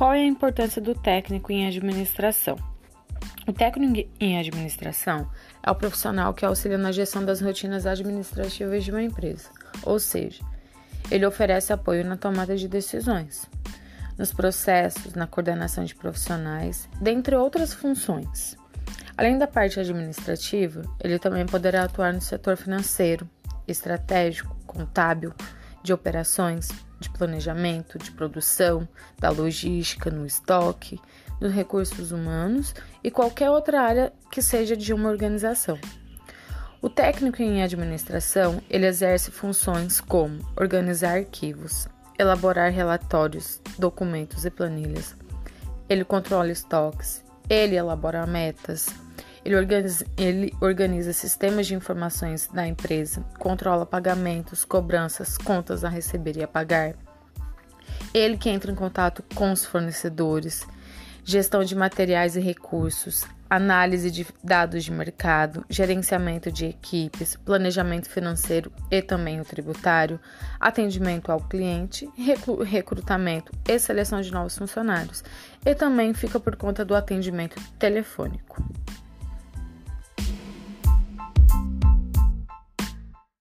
Qual é a importância do técnico em administração? O técnico em administração é o profissional que auxilia na gestão das rotinas administrativas de uma empresa, ou seja, ele oferece apoio na tomada de decisões, nos processos, na coordenação de profissionais, dentre outras funções. Além da parte administrativa, ele também poderá atuar no setor financeiro, estratégico, contábil, de operações, de planejamento, de produção, da logística, no estoque, dos recursos humanos e qualquer outra área que seja de uma organização. O técnico em administração, ele exerce funções como organizar arquivos, elaborar relatórios, documentos e planilhas. Ele controla estoques, ele elabora metas, ele organiza, ele organiza sistemas de informações da empresa, controla pagamentos, cobranças, contas a receber e a pagar. Ele que entra em contato com os fornecedores, gestão de materiais e recursos, análise de dados de mercado, gerenciamento de equipes, planejamento financeiro e também o tributário, atendimento ao cliente, recrutamento e seleção de novos funcionários, e também fica por conta do atendimento telefônico.